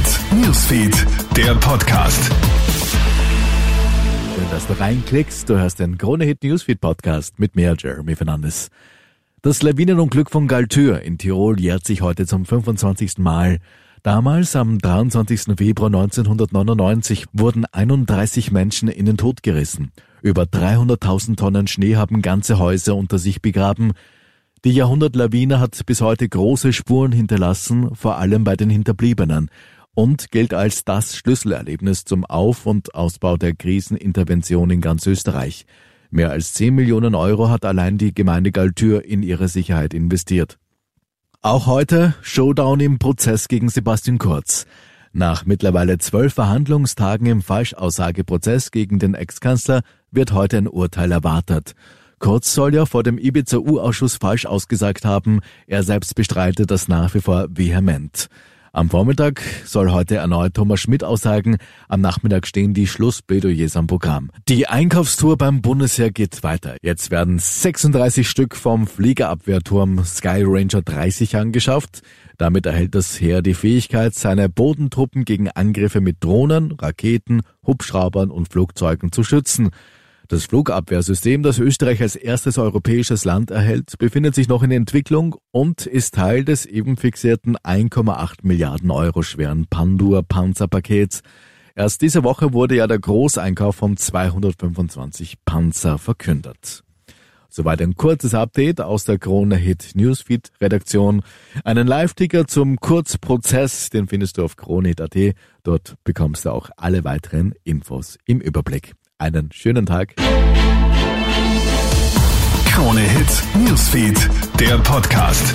Hit Newsfeed, der Podcast. Schön, dass du reinklickst. Du hörst den Krone Hit Newsfeed Podcast mit mir, Jeremy Fernandes. Das Lawinenunglück von Galtür in Tirol jährt sich heute zum 25. Mal. Damals, am 23. Februar 1999, wurden 31 Menschen in den Tod gerissen. Über 300.000 Tonnen Schnee haben ganze Häuser unter sich begraben. Die Jahrhundertlawine hat bis heute große Spuren hinterlassen, vor allem bei den Hinterbliebenen und gilt als das Schlüsselerlebnis zum Auf- und Ausbau der Krisenintervention in ganz Österreich. Mehr als 10 Millionen Euro hat allein die Gemeinde Galtür in ihre Sicherheit investiert. Auch heute Showdown im Prozess gegen Sebastian Kurz. Nach mittlerweile zwölf Verhandlungstagen im Falschaussageprozess gegen den Ex-Kanzler wird heute ein Urteil erwartet. Kurz soll ja vor dem Ibiza-U-Ausschuss falsch ausgesagt haben. Er selbst bestreitet das nach wie vor vehement. Am Vormittag soll heute erneut Thomas Schmidt aussagen. Am Nachmittag stehen die Schlussplädoyers am Programm. Die Einkaufstour beim Bundesheer geht weiter. Jetzt werden 36 Stück vom Fliegerabwehrturm Sky Ranger 30 angeschafft. Damit erhält das Heer die Fähigkeit, seine Bodentruppen gegen Angriffe mit Drohnen, Raketen, Hubschraubern und Flugzeugen zu schützen. Das Flugabwehrsystem, das Österreich als erstes europäisches Land erhält, befindet sich noch in Entwicklung und ist Teil des eben fixierten 1,8 Milliarden Euro schweren Pandur Panzerpakets. Erst diese Woche wurde ja der Großeinkauf von 225 Panzer verkündet. Soweit ein kurzes Update aus der Krone Hit Newsfeed Redaktion. Einen Live-Ticker zum Kurzprozess, den findest du auf kronehit.at. Dort bekommst du auch alle weiteren Infos im Überblick. Einen schönen Tag. Krone Hit Newsfeed, der Podcast.